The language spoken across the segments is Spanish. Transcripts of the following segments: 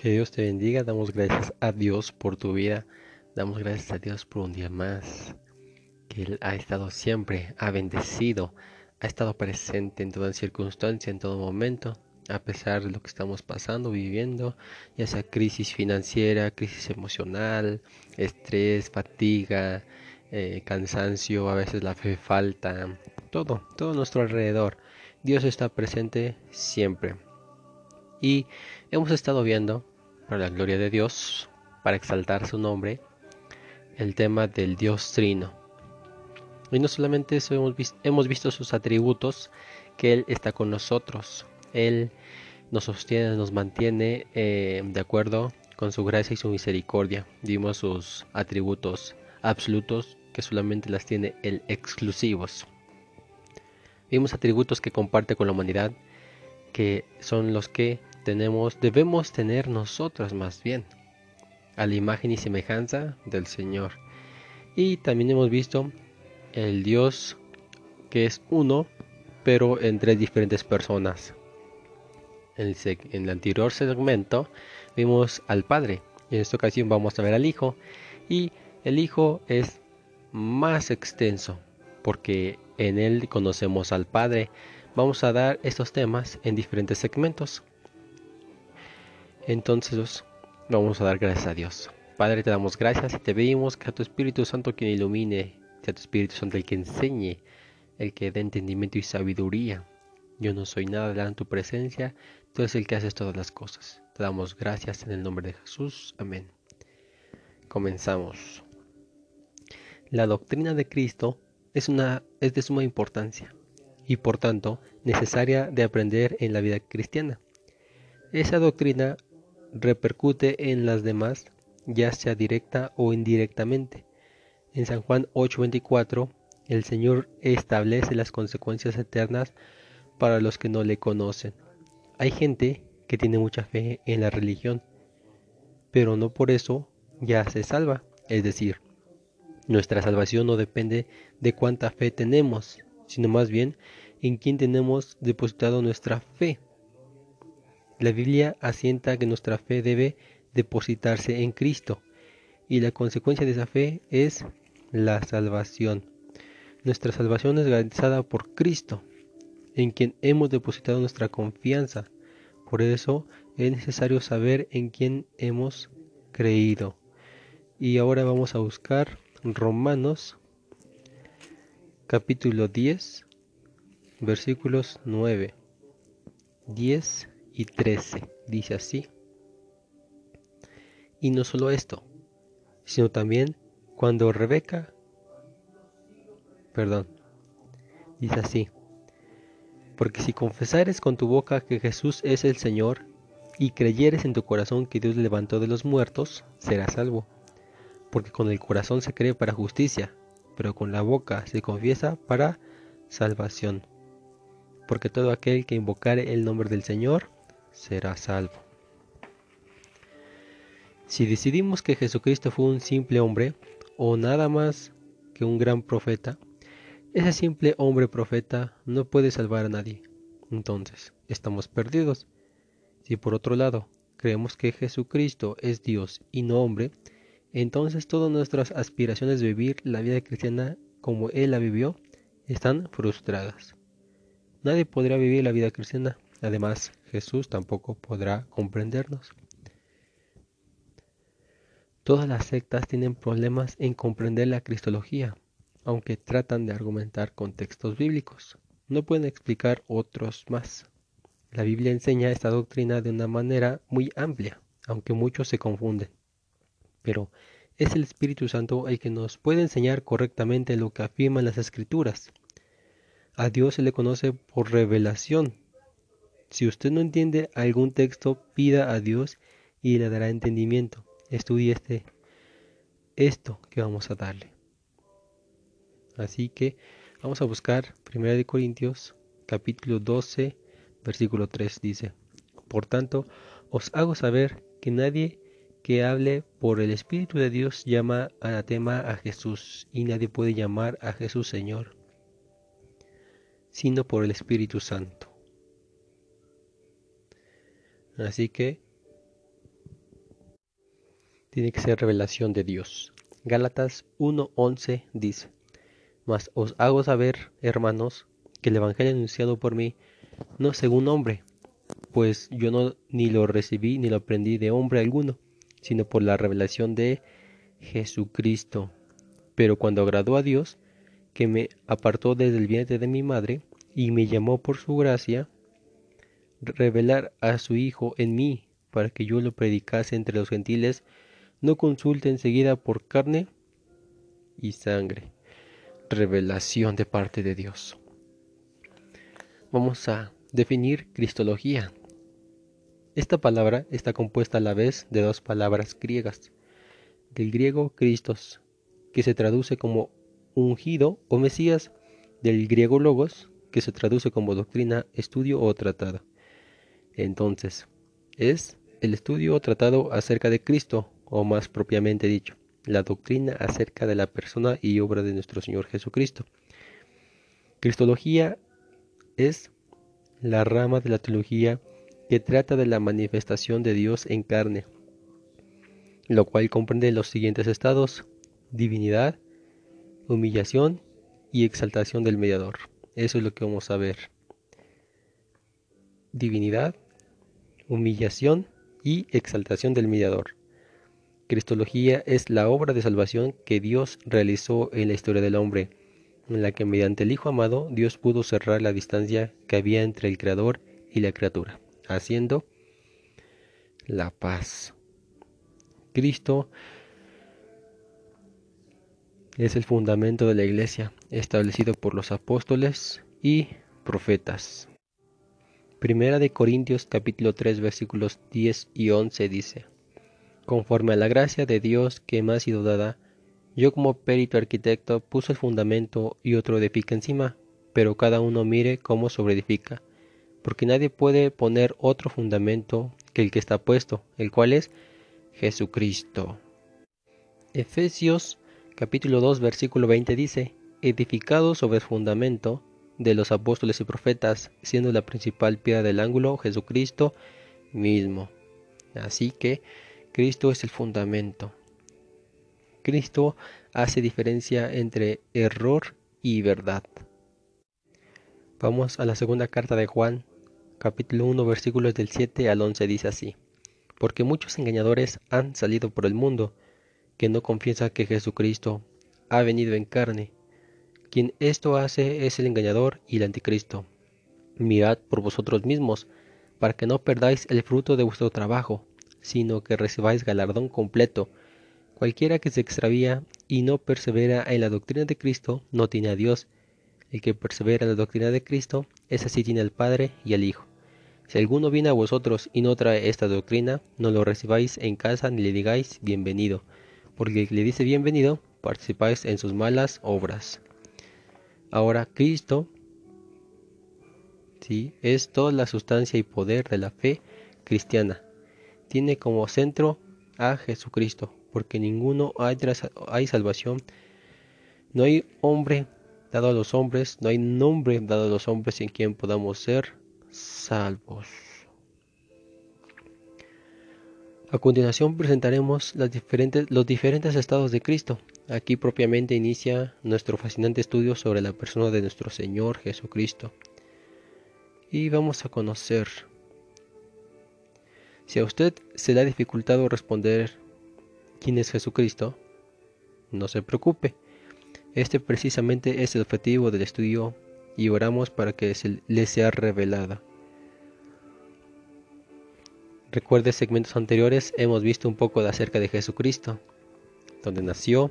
Que Dios te bendiga. Damos gracias a Dios por tu vida. Damos gracias a Dios por un día más. Que Él ha estado siempre, ha bendecido, ha estado presente en toda circunstancia, en todo momento, a pesar de lo que estamos pasando, viviendo, ya sea crisis financiera, crisis emocional, estrés, fatiga, eh, cansancio, a veces la fe falta, todo, todo nuestro alrededor. Dios está presente siempre. Y hemos estado viendo, para la gloria de Dios, para exaltar su nombre, el tema del Dios Trino. Y no solamente eso, hemos, visto, hemos visto sus atributos, que Él está con nosotros. Él nos sostiene, nos mantiene eh, de acuerdo con su gracia y su misericordia. Vimos sus atributos absolutos que solamente las tiene Él exclusivos. Vimos atributos que comparte con la humanidad, que son los que tenemos, debemos tener nosotros más bien, a la imagen y semejanza del Señor. Y también hemos visto el Dios que es uno, pero en tres diferentes personas. En el, anterior segmento vimos al Padre, y en esta ocasión vamos a ver al Hijo, y el Hijo es más extenso, porque en él conocemos al Padre. Vamos a dar estos temas en diferentes segmentos. Entonces vamos a dar gracias a Dios. Padre, te damos gracias y te pedimos que a tu Espíritu Santo quien ilumine, sea tu Espíritu Santo el que enseñe, el que dé entendimiento y sabiduría. Yo no soy nada delante de tu presencia, tú eres el que haces todas las cosas. Te damos gracias en el nombre de Jesús. Amén. Comenzamos. La doctrina de Cristo es, es de suma importancia y por tanto necesaria de aprender en la vida cristiana. Esa doctrina repercute en las demás, ya sea directa o indirectamente. En San Juan 8:24, el Señor establece las consecuencias eternas para los que no le conocen. Hay gente que tiene mucha fe en la religión, pero no por eso ya se salva. Es decir, nuestra salvación no depende de cuánta fe tenemos, sino más bien en quién tenemos depositado nuestra fe. La Biblia asienta que nuestra fe debe depositarse en Cristo y la consecuencia de esa fe es la salvación. Nuestra salvación es garantizada por Cristo, en quien hemos depositado nuestra confianza. Por eso es necesario saber en quién hemos creído. Y ahora vamos a buscar Romanos capítulo 10 versículos 9, 10 y 13. Dice así. Y no solo esto, sino también cuando Rebeca, perdón, dice así, porque si confesares con tu boca que Jesús es el Señor, y creyeres en tu corazón que Dios levantó de los muertos, serás salvo. Porque con el corazón se cree para justicia, pero con la boca se confiesa para salvación. Porque todo aquel que invocare el nombre del Señor será salvo. Si decidimos que Jesucristo fue un simple hombre, o nada más que un gran profeta, ese simple hombre profeta no puede salvar a nadie. Entonces, estamos perdidos. Si por otro lado creemos que Jesucristo es Dios y no hombre, entonces todas nuestras aspiraciones de vivir la vida cristiana como Él la vivió están frustradas. Nadie podrá vivir la vida cristiana, además Jesús tampoco podrá comprendernos. Todas las sectas tienen problemas en comprender la cristología, aunque tratan de argumentar con textos bíblicos. No pueden explicar otros más. La Biblia enseña esta doctrina de una manera muy amplia, aunque muchos se confunden. Pero es el Espíritu Santo el que nos puede enseñar correctamente lo que afirman las Escrituras. A Dios se le conoce por revelación, si usted no entiende algún texto, pida a Dios y le dará entendimiento. Estudie este, esto que vamos a darle. Así que vamos a buscar 1 Corintios capítulo 12 versículo 3 dice, Por tanto, os hago saber que nadie que hable por el Espíritu de Dios llama anatema a Jesús, y nadie puede llamar a Jesús Señor, sino por el Espíritu Santo. Así que tiene que ser revelación de Dios. Gálatas 1.11 dice, Mas os hago saber, hermanos, que el Evangelio anunciado por mí no según hombre, pues yo no ni lo recibí ni lo aprendí de hombre alguno, sino por la revelación de Jesucristo. Pero cuando agradó a Dios, que me apartó desde el vientre de mi madre y me llamó por su gracia, revelar a su Hijo en mí, para que yo lo predicase entre los gentiles, no consulte enseguida por carne y sangre. Revelación de parte de Dios. Vamos a definir Cristología. Esta palabra está compuesta a la vez de dos palabras griegas. Del griego Christos, que se traduce como ungido o Mesías, del griego logos, que se traduce como doctrina, estudio o tratado. Entonces, es el estudio tratado acerca de Cristo, o más propiamente dicho, la doctrina acerca de la persona y obra de nuestro Señor Jesucristo. Cristología es la rama de la teología que trata de la manifestación de Dios en carne, lo cual comprende los siguientes estados, divinidad, humillación y exaltación del mediador. Eso es lo que vamos a ver. Divinidad, humillación y exaltación del mediador. Cristología es la obra de salvación que Dios realizó en la historia del hombre, en la que mediante el Hijo amado Dios pudo cerrar la distancia que había entre el Creador y la criatura, haciendo la paz. Cristo es el fundamento de la iglesia, establecido por los apóstoles y profetas. Primera de Corintios capítulo 3 versículos 10 y 11 dice, Conforme a la gracia de Dios que me ha sido dada, yo como perito arquitecto puse el fundamento y otro edifica encima, pero cada uno mire cómo sobreedifica, porque nadie puede poner otro fundamento que el que está puesto, el cual es Jesucristo. Efesios capítulo 2 versículo 20 dice, edificado sobre el fundamento de los apóstoles y profetas, siendo la principal piedra del ángulo Jesucristo mismo. Así que Cristo es el fundamento. Cristo hace diferencia entre error y verdad. Vamos a la segunda carta de Juan, capítulo 1, versículos del 7 al 11, dice así, porque muchos engañadores han salido por el mundo, que no confiesa que Jesucristo ha venido en carne. Quien esto hace es el engañador y el anticristo. Mirad por vosotros mismos, para que no perdáis el fruto de vuestro trabajo, sino que recibáis galardón completo. Cualquiera que se extravía y no persevera en la doctrina de Cristo no tiene a Dios. El que persevera en la doctrina de Cristo, ese sí tiene al Padre y al Hijo. Si alguno viene a vosotros y no trae esta doctrina, no lo recibáis en casa ni le digáis bienvenido porque le dice bienvenido, participáis en sus malas obras. Ahora Cristo ¿sí? es toda la sustancia y poder de la fe cristiana. Tiene como centro a Jesucristo, porque ninguno hay, hay salvación. No hay hombre dado a los hombres, no hay nombre dado a los hombres en quien podamos ser salvos. A continuación presentaremos los diferentes estados de Cristo. Aquí propiamente inicia nuestro fascinante estudio sobre la persona de nuestro Señor Jesucristo. Y vamos a conocer. Si a usted se le ha dificultado responder quién es Jesucristo, no se preocupe. Este precisamente es el objetivo del estudio y oramos para que se le sea revelada. Recuerde segmentos anteriores hemos visto un poco de acerca de Jesucristo, donde nació,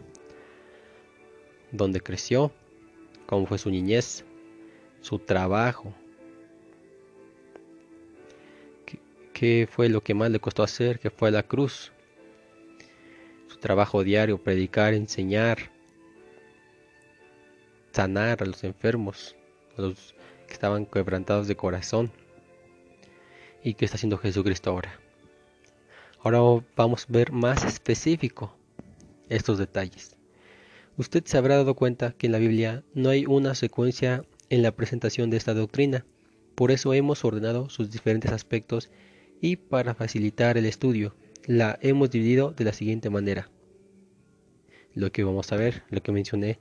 donde creció, cómo fue su niñez, su trabajo, qué, fue lo que más le costó hacer, que fue la cruz, su trabajo diario, predicar, enseñar, sanar a los enfermos, a los que estaban quebrantados de corazón y qué está haciendo Jesucristo ahora. Ahora vamos a ver más específico estos detalles. Usted se habrá dado cuenta que en la Biblia no hay una secuencia en la presentación de esta doctrina, por eso hemos ordenado sus diferentes aspectos y para facilitar el estudio, la hemos dividido de la siguiente manera. Lo que vamos a ver, lo que mencioné,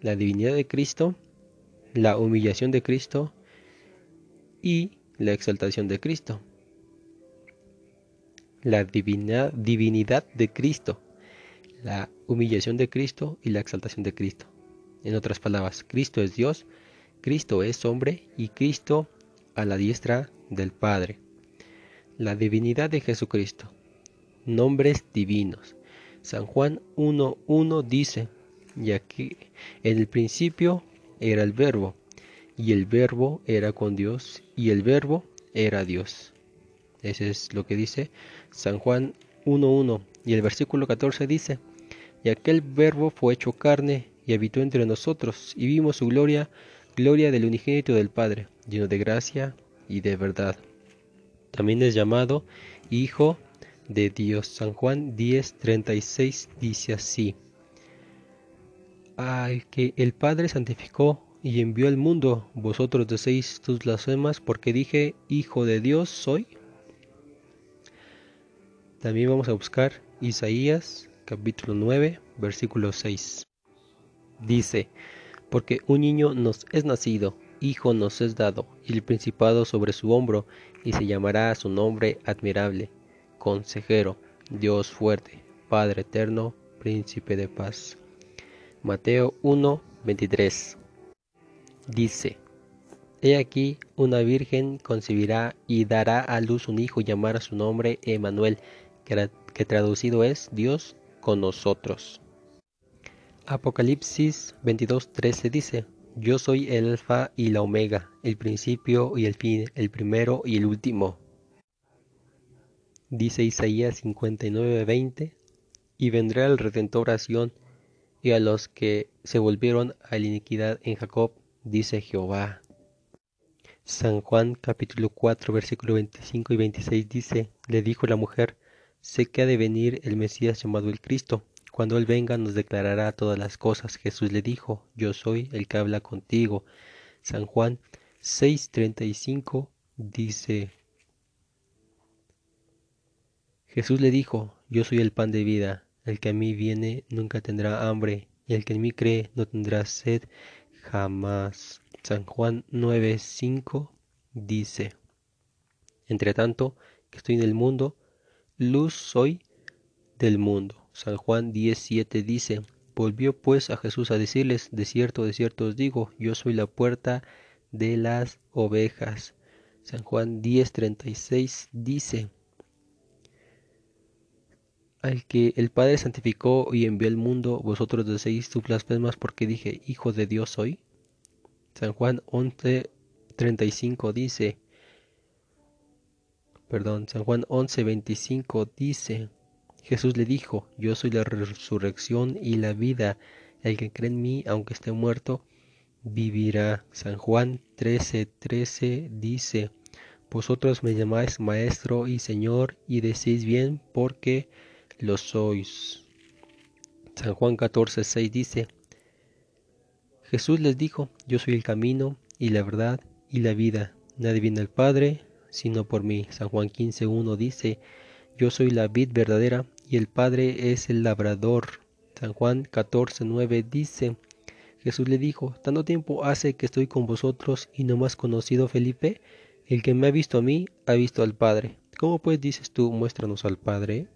la divinidad de Cristo, la humillación de Cristo y la exaltación de Cristo. La divinidad de Cristo, la humillación de Cristo y la exaltación de Cristo. En otras palabras, Cristo es Dios, Cristo es hombre y Cristo a la diestra del Padre. La divinidad de Jesucristo. Nombres divinos. San Juan 1.1 dice, y aquí en el principio era el verbo, y el verbo era con Dios, y el verbo era Dios. Ese es lo que dice San Juan 1.1. Y el versículo 14 dice, y aquel verbo fue hecho carne y habitó entre nosotros, y vimos su gloria, gloria del unigénito del Padre, lleno de gracia y de verdad. También es llamado Hijo de Dios. San Juan 10:36 dice así. Al que el Padre santificó y envió al mundo, vosotros decéis tus blasfemas porque dije, Hijo de Dios soy. También vamos a buscar Isaías capítulo 9, versículo 6. Dice, porque un niño nos es nacido, hijo nos es dado, y el principado sobre su hombro, y se llamará su nombre admirable, consejero, Dios fuerte, Padre eterno, príncipe de paz. Mateo 1, 23. Dice, He aquí una virgen concebirá y dará a luz un hijo y llamará su nombre Emanuel, que traducido es Dios con nosotros. Apocalipsis 22:13 dice, Yo soy el alfa y la omega, el principio y el fin, el primero y el último. Dice Isaías 59:20, y vendrá el redentor a y a los que se volvieron a la iniquidad en Jacob, dice Jehová. San Juan capítulo 4 versículo 25 y 26 dice, le dijo la mujer, sé que ha de venir el Mesías llamado el Cristo cuando Él venga nos declarará todas las cosas. Jesús le dijo, yo soy el que habla contigo. San Juan 6:35 dice, Jesús le dijo, yo soy el pan de vida, el que a mí viene nunca tendrá hambre, y el que en mí cree no tendrá sed jamás. San Juan 9:5 dice, Entre tanto que estoy en el mundo, luz soy del mundo. San Juan 10.7 dice, Volvió pues a Jesús a decirles, De cierto, de cierto os digo, yo soy la puerta de las ovejas. San Juan 10.36 dice, Al que el Padre santificó y envió al mundo, vosotros decís tus blasfemas porque dije, Hijo de Dios soy. San Juan 11.35 dice, perdón, San Juan 11.25 dice, Jesús le dijo, Yo soy la resurrección y la vida. El que cree en mí, aunque esté muerto, vivirá. San Juan 13:13 13 dice, Vosotros me llamáis Maestro y Señor, y decís bien porque lo sois. San Juan 14:6 dice, Jesús les dijo, Yo soy el camino y la verdad y la vida. Nadie viene al Padre sino por mí. San Juan 15:1 dice, Yo soy la vid verdadera y el Padre es el labrador. San Juan 14:9 dice, Jesús le dijo, tanto tiempo hace que estoy con vosotros y no me has conocido Felipe, el que me ha visto a mí ha visto al Padre. ¿Cómo pues dices tú, muéstranos al Padre?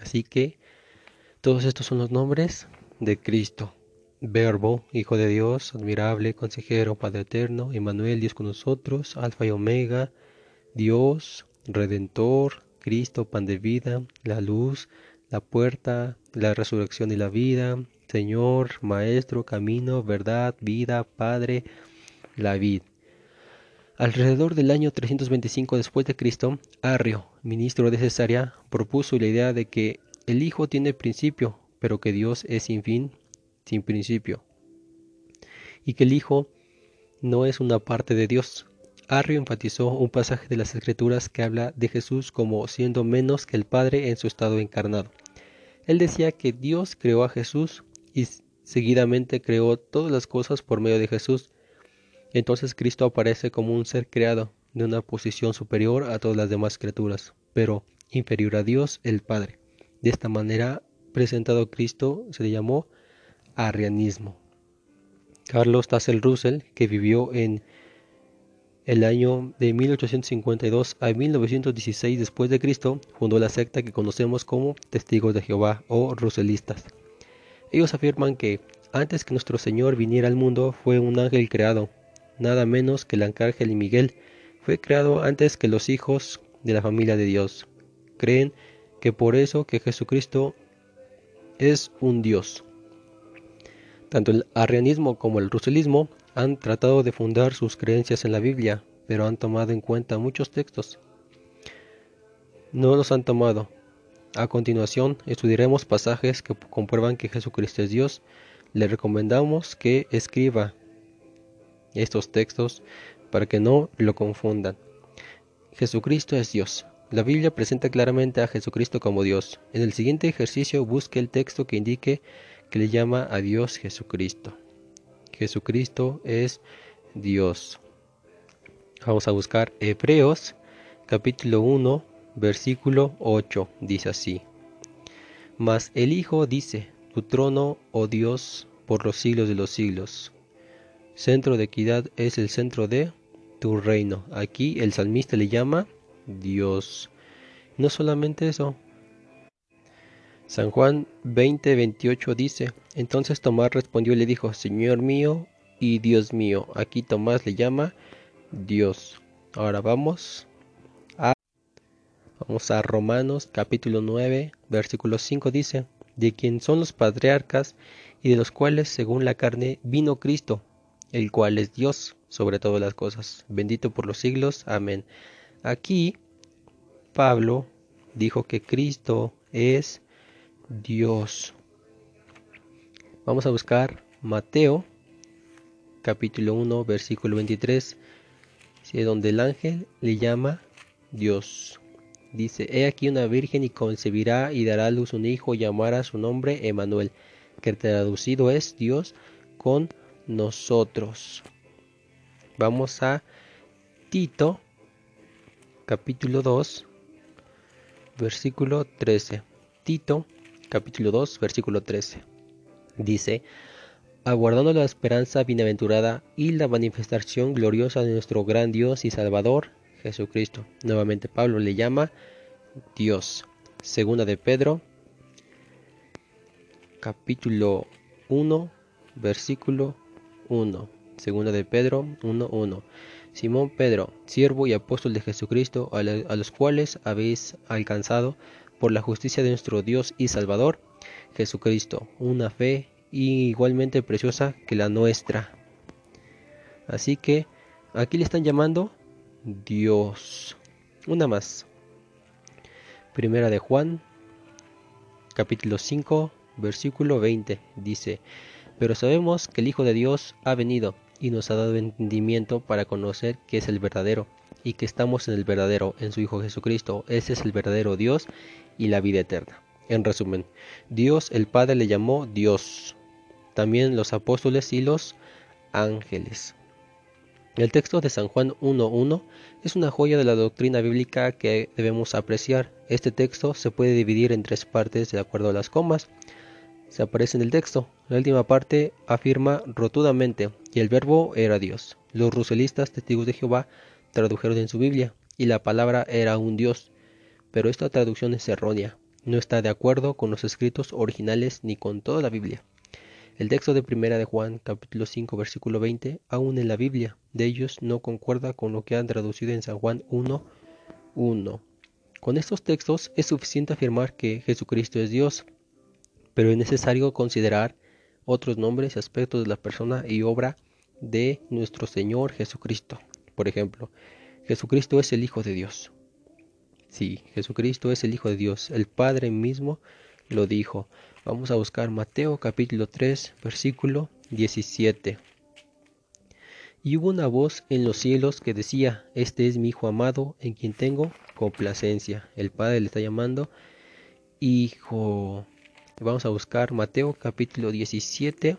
Así que todos estos son los nombres de Cristo. Verbo, Hijo de Dios, admirable, consejero, Padre eterno, Emmanuel, Dios con nosotros, Alfa y Omega, Dios, Redentor, Cristo, pan de vida, la luz, la puerta, la resurrección y la vida, Señor, Maestro, camino, verdad, vida, Padre, la vid. Alrededor del año 325 después de Cristo, Arrio, ministro de Cesarea, propuso la idea de que el Hijo tiene principio, pero que Dios es sin fin, sin principio, y que el Hijo no es una parte de Dios, Arrio enfatizó un pasaje de las Escrituras que habla de Jesús como siendo menos que el Padre en su estado encarnado. Él decía que Dios creó a Jesús y seguidamente creó todas las cosas por medio de Jesús. Entonces Cristo aparece como un ser creado de una posición superior a todas las demás criaturas, pero inferior a Dios el Padre. De esta manera, presentado Cristo se le llamó arrianismo. Carlos Tassel Russell, que vivió en el año de 1852 a 1916 después de Cristo, fundó la secta que conocemos como Testigos de Jehová o Russellistas. Ellos afirman que antes que nuestro Señor viniera al mundo fue un ángel creado, nada menos que el arcángel Miguel, fue creado antes que los hijos de la familia de Dios. Creen que por eso que Jesucristo es un Dios. Tanto el arrianismo como el ruselismo han tratado de fundar sus creencias en la Biblia, pero han tomado en cuenta muchos textos. No los han tomado. A continuación, estudiaremos pasajes que comprueban que Jesucristo es Dios. Le recomendamos que escriba estos textos para que no lo confundan. Jesucristo es Dios. La Biblia presenta claramente a Jesucristo como Dios. En el siguiente ejercicio busque el texto que indique que le llama a Dios Jesucristo. Jesucristo es Dios. Vamos a buscar Hebreos capítulo 1 versículo 8. Dice así. Mas el Hijo dice, tu trono, oh Dios, por los siglos de los siglos. Centro de equidad es el centro de tu reino. Aquí el salmista le llama Dios. No solamente eso. San Juan 20:28 dice, entonces Tomás respondió y le dijo, Señor mío y Dios mío. Aquí Tomás le llama Dios. Ahora vamos a, vamos a Romanos capítulo 9, versículo 5 dice, de quien son los patriarcas y de los cuales según la carne vino Cristo, el cual es Dios sobre todas las cosas, bendito por los siglos. Amén. Aquí Pablo dijo que Cristo es Dios. Vamos a buscar Mateo capítulo 1 versículo 23 donde el ángel le llama Dios. Dice, he aquí una virgen y concebirá y dará a luz un hijo y llamará su nombre Emanuel, que traducido es Dios con nosotros. Vamos a Tito, capítulo 2, versículo 13. Tito, capítulo 2, versículo 13. Dice, aguardando la esperanza bienaventurada y la manifestación gloriosa de nuestro gran Dios y Salvador, Jesucristo. Nuevamente Pablo le llama Dios. Segunda de Pedro, capítulo 1, versículo 1. Segunda de Pedro 1.1. Simón Pedro, siervo y apóstol de Jesucristo, a, los cuales habéis alcanzado por la justicia de nuestro Dios y Salvador, Jesucristo, una fe igualmente preciosa que la nuestra. Así que aquí le están llamando Dios. Una más. Primera de Juan, capítulo 5, versículo 20. Dice, pero sabemos que el Hijo de Dios ha venido y nos ha dado entendimiento para conocer que es el verdadero y que estamos en el verdadero, en su Hijo Jesucristo. Ese es el verdadero Dios y la vida eterna. En resumen, Dios el Padre le llamó Dios también los apóstoles y los ángeles. El texto de San Juan 1.1 es una joya de la doctrina bíblica que debemos apreciar. Este texto se puede dividir en tres partes de acuerdo a las comas. Se aparece en el texto. La última parte afirma rotundamente que el verbo era Dios. Los ruselistas testigos de Jehová tradujeron en su Biblia y la palabra era un Dios. Pero esta traducción es errónea. No está de acuerdo con los escritos originales ni con toda la Biblia. El texto de Primera de Juan, capítulo 5, versículo 20, aún en la Biblia de ellos no concuerda con lo que han traducido en San Juan 1, 1. Con estos textos es suficiente afirmar que Jesucristo es Dios, pero es necesario considerar otros nombres y aspectos de la persona y obra de nuestro Señor Jesucristo. Por ejemplo, Jesucristo es el Hijo de Dios. Sí, Jesucristo es el Hijo de Dios. El Padre mismo lo dijo. Vamos a buscar Mateo capítulo 3, versículo 17. Y hubo una voz en los cielos que decía, Este es mi Hijo amado, en quien tengo complacencia. El Padre le está llamando Hijo. Vamos a buscar Mateo capítulo 17,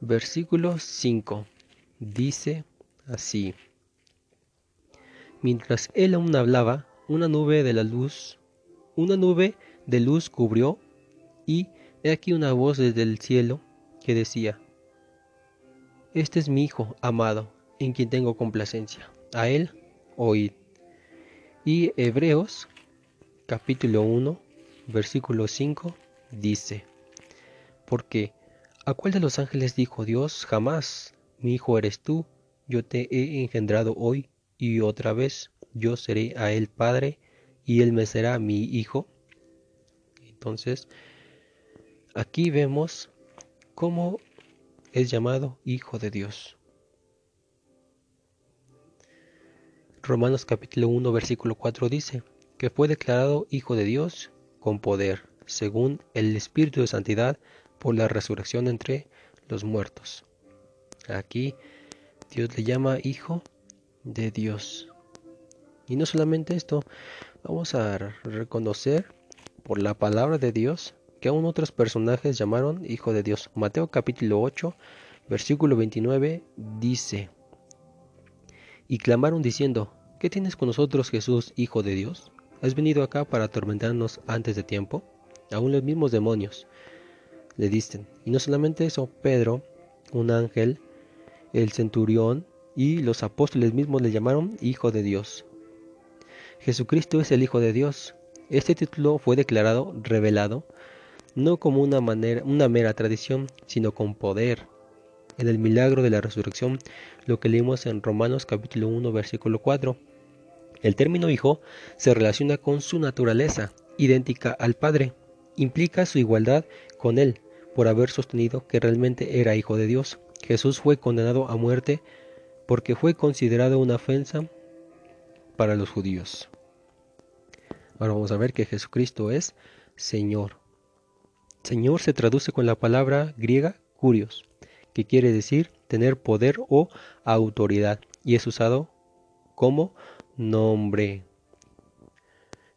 versículo 5. Dice así. Mientras él aún hablaba, una nube de la luz, una nube de luz cubrió, y he aquí una voz desde el cielo que decía, Este es mi Hijo amado, en quien tengo complacencia. A él oíd. Y Hebreos capítulo 1, versículo 5 dice, Porque, ¿a cuál de los ángeles dijo Dios? Jamás, mi hijo eres tú, yo te he engendrado hoy y otra vez yo seré a él padre y él me será mi hijo. Entonces, aquí vemos cómo es llamado hijo de Dios. Romanos capítulo 1 versículo 4 dice que fue declarado hijo de Dios con poder, según el Espíritu de Santidad, por la resurrección entre los muertos. Aquí Dios le llama hijo de Dios. Y no solamente esto, vamos a reconocer por la palabra de Dios que aún otros personajes llamaron hijo de Dios. Mateo capítulo 8, versículo 29 dice, y clamaron diciendo, ¿qué tienes con nosotros Jesús, hijo de Dios? ¿Has venido acá para atormentarnos antes de tiempo? Aún los mismos demonios le dicen. Y no solamente eso, Pedro, un ángel, el centurión y los apóstoles mismos le llamaron Hijo de Dios. Jesucristo es el Hijo de Dios. Este título fue declarado, revelado, no como una, manera, una mera tradición, sino con poder. En el milagro de la resurrección, lo que leímos en Romanos capítulo 1, versículo 4. El término hijo se relaciona con su naturaleza, idéntica al Padre. Implica su igualdad con Él, por haber sostenido que realmente era hijo de Dios. Jesús fue condenado a muerte porque fue considerado una ofensa para los judíos. Ahora vamos a ver que Jesucristo es Señor. Señor se traduce con la palabra griega curios, que quiere decir tener poder o autoridad, y es usado como nombre.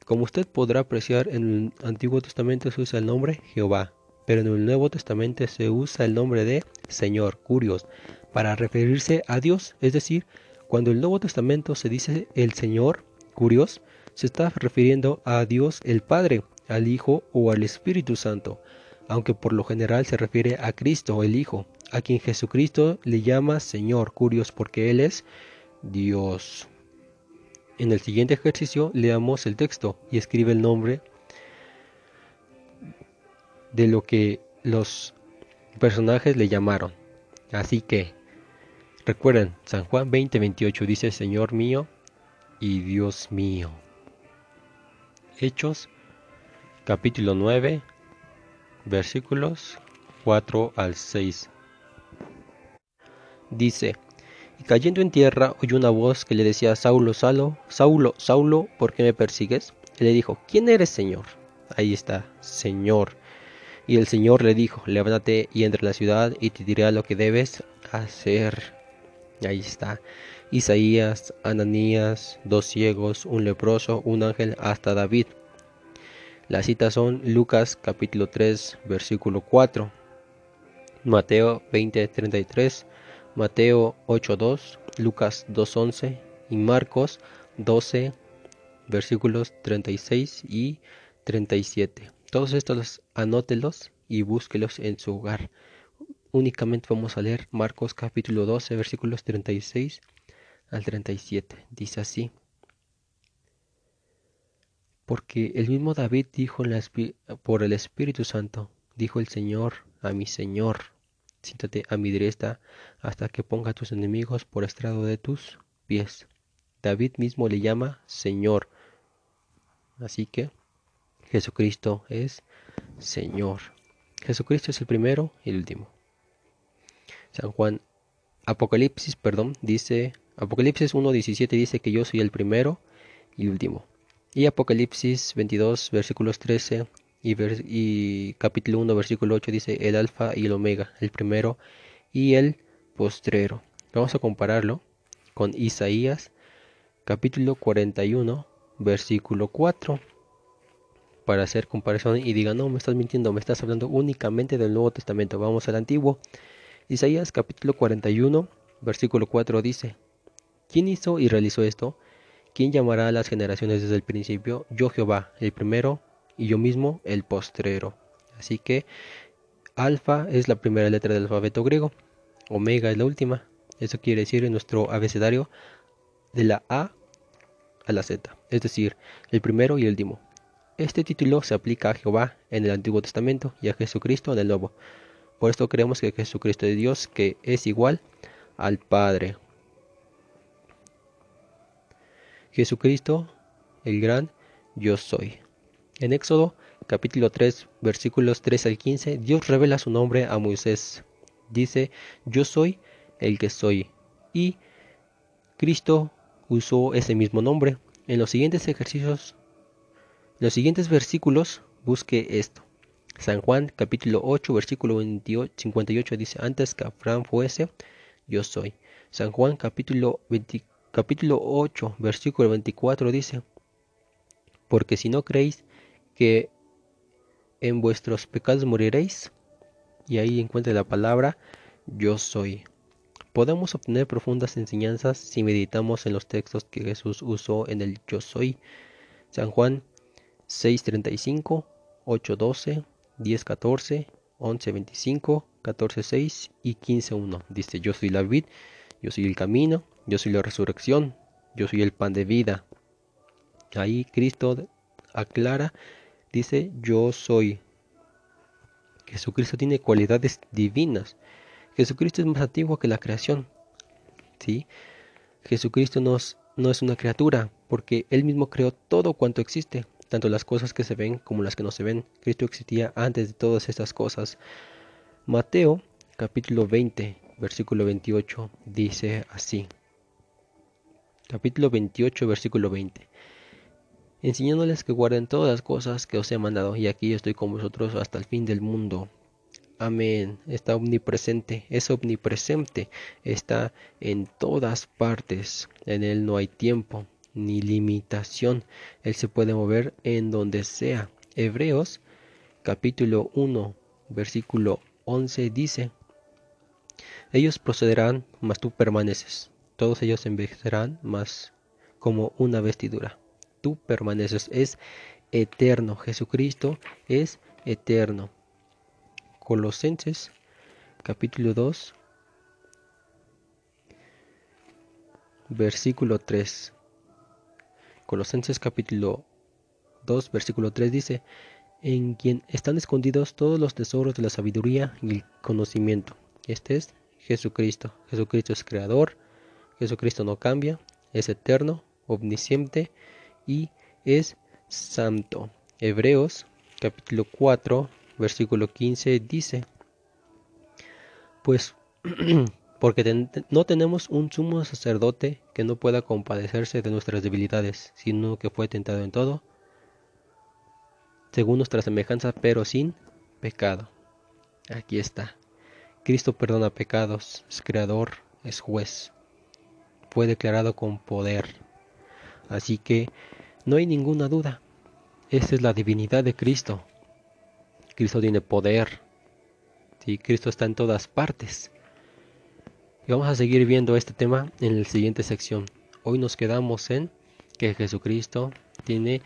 Como usted podrá apreciar, en el Antiguo Testamento se usa el nombre Jehová, pero en el Nuevo Testamento se usa el nombre de Señor, curios, para referirse a Dios, es decir, cuando el Nuevo Testamento se dice el Señor, curios, se está refiriendo a Dios el Padre, al Hijo o al Espíritu Santo, aunque por lo general se refiere a Cristo el Hijo, a quien Jesucristo le llama Señor, curios, porque Él es Dios. En el siguiente ejercicio leamos el texto y escribe el nombre de lo que los personajes le llamaron. Así que Recuerden, San Juan 20:28 dice Señor mío y Dios mío. Hechos capítulo 9 versículos 4 al 6. Dice, y cayendo en tierra oyó una voz que le decía, Saulo, Saulo, Saulo, Saulo, ¿por qué me persigues? Y le dijo, ¿quién eres, Señor? Ahí está, Señor. Y el Señor le dijo, levántate y entra a la ciudad y te diré lo que debes hacer. Ahí está. Isaías, Ananías, dos ciegos, un leproso, un ángel, hasta David. Las citas son Lucas capítulo 3, versículo 4, Mateo 20, 33, Mateo 8, 2, Lucas 2, 11 y Marcos 12, versículos 36 y 37. Todos estos anótelos y búsquelos en su hogar únicamente vamos a leer Marcos capítulo 12 versículos 36 al 37. Dice así. Porque el mismo David dijo por el Espíritu Santo, dijo el Señor a mi Señor, siéntate a mi derecha hasta que ponga tus enemigos por estrado de tus pies. David mismo le llama Señor. Así que Jesucristo es Señor. Jesucristo es el primero y el último. San Juan, Apocalipsis, perdón, dice, Apocalipsis 1.17 dice que yo soy el primero y último. Y Apocalipsis 22, versículos 13 y, y capítulo 1, versículo 8 dice el alfa y el omega, el primero y el postrero. Vamos a compararlo con Isaías capítulo 41, versículo 4 para hacer comparación y diga, no, me estás mintiendo, me estás hablando únicamente del Nuevo Testamento. Vamos al Antiguo. Isaías capítulo 41, versículo 4 dice, ¿quién hizo y realizó esto? ¿quién llamará a las generaciones desde el principio? Yo Jehová, el primero, y yo mismo, el postrero. Así que alfa es la primera letra del alfabeto griego, omega es la última. Eso quiere decir en nuestro abecedario de la A a la Z, es decir, el primero y el último. Este título se aplica a Jehová en el Antiguo Testamento y a Jesucristo en el Nuevo. Por esto creemos que Jesucristo es Dios, que es igual al Padre. Jesucristo, el gran yo soy. En Éxodo capítulo 3 versículos 3 al 15, Dios revela su nombre a Moisés. Dice, yo soy el que soy. Y Cristo usó ese mismo nombre. En los siguientes ejercicios, en los siguientes versículos, busque esto. San Juan capítulo 8 versículo 58 dice, antes que Abraham fuese, yo soy. San Juan capítulo, capítulo 8 versículo 24 dice, porque si no creéis que en vuestros pecados moriréis, y ahí encuentra la palabra yo soy. Podemos obtener profundas enseñanzas si meditamos en los textos que Jesús usó en el yo soy. San Juan 6:35, 8:12, 10.14, 11.25, 14.6 y 15.1. Dice, yo soy la vid, yo soy el camino, yo soy la resurrección, yo soy el pan de vida. Ahí Cristo aclara, dice, yo soy. Jesucristo tiene cualidades divinas. Jesucristo es más antiguo que la creación. ¿sí? Jesucristo no es una criatura, porque Él mismo creó todo cuanto existe tanto las cosas que se ven como las que no se ven. Cristo existía antes de todas estas cosas. Mateo capítulo 20, versículo 28 dice así. Capítulo 28, versículo 20. Enseñándoles que guarden todas las cosas que os he mandado, y aquí estoy con vosotros hasta el fin del mundo. Amén. Está omnipresente, es omnipresente, está en todas partes. En él no hay tiempo, ni limitación. Él se puede mover en donde sea. Hebreos capítulo 1 versículo 11 dice, ellos procederán, mas tú permaneces. Todos ellos envejecerán, mas como una vestidura. Tú permaneces. Es eterno. Jesucristo es eterno. Colosenses capítulo 2 versículo 3. Colosenses capítulo 2 versículo 3 dice, en quien están escondidos todos los tesoros de la sabiduría y el conocimiento. Este es Jesucristo. Jesucristo es creador, Jesucristo no cambia, es eterno, omnisciente y es santo. Hebreos capítulo 4 versículo 15 dice, pues porque no tenemos un sumo sacerdote que no pueda compadecerse de nuestras debilidades, sino que fue tentado en todo, según nuestra semejanza, pero sin pecado. Aquí está. Cristo perdona pecados, es creador, es juez. Fue declarado con poder. Así que no hay ninguna duda. Esa es la divinidad de Cristo. Cristo tiene poder. Sí, Cristo está en todas partes. Vamos a seguir viendo este tema en la siguiente sección. Hoy nos quedamos en que Jesucristo tiene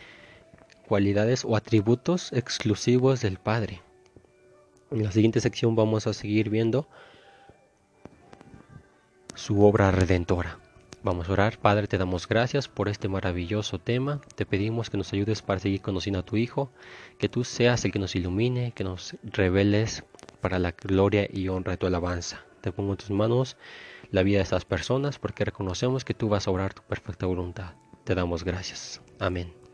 cualidades o atributos exclusivos del Padre. En la siguiente sección vamos a seguir viendo su obra redentora. Vamos a orar. Padre, te damos gracias por este maravilloso tema. Te pedimos que nos ayudes para seguir conociendo a tu Hijo, que tú seas el que nos ilumine, que nos reveles para la gloria y honra de tu alabanza. Te pongo en tus manos la vida de estas personas porque reconocemos que tú vas a obrar tu perfecta voluntad. Te damos gracias. Amén.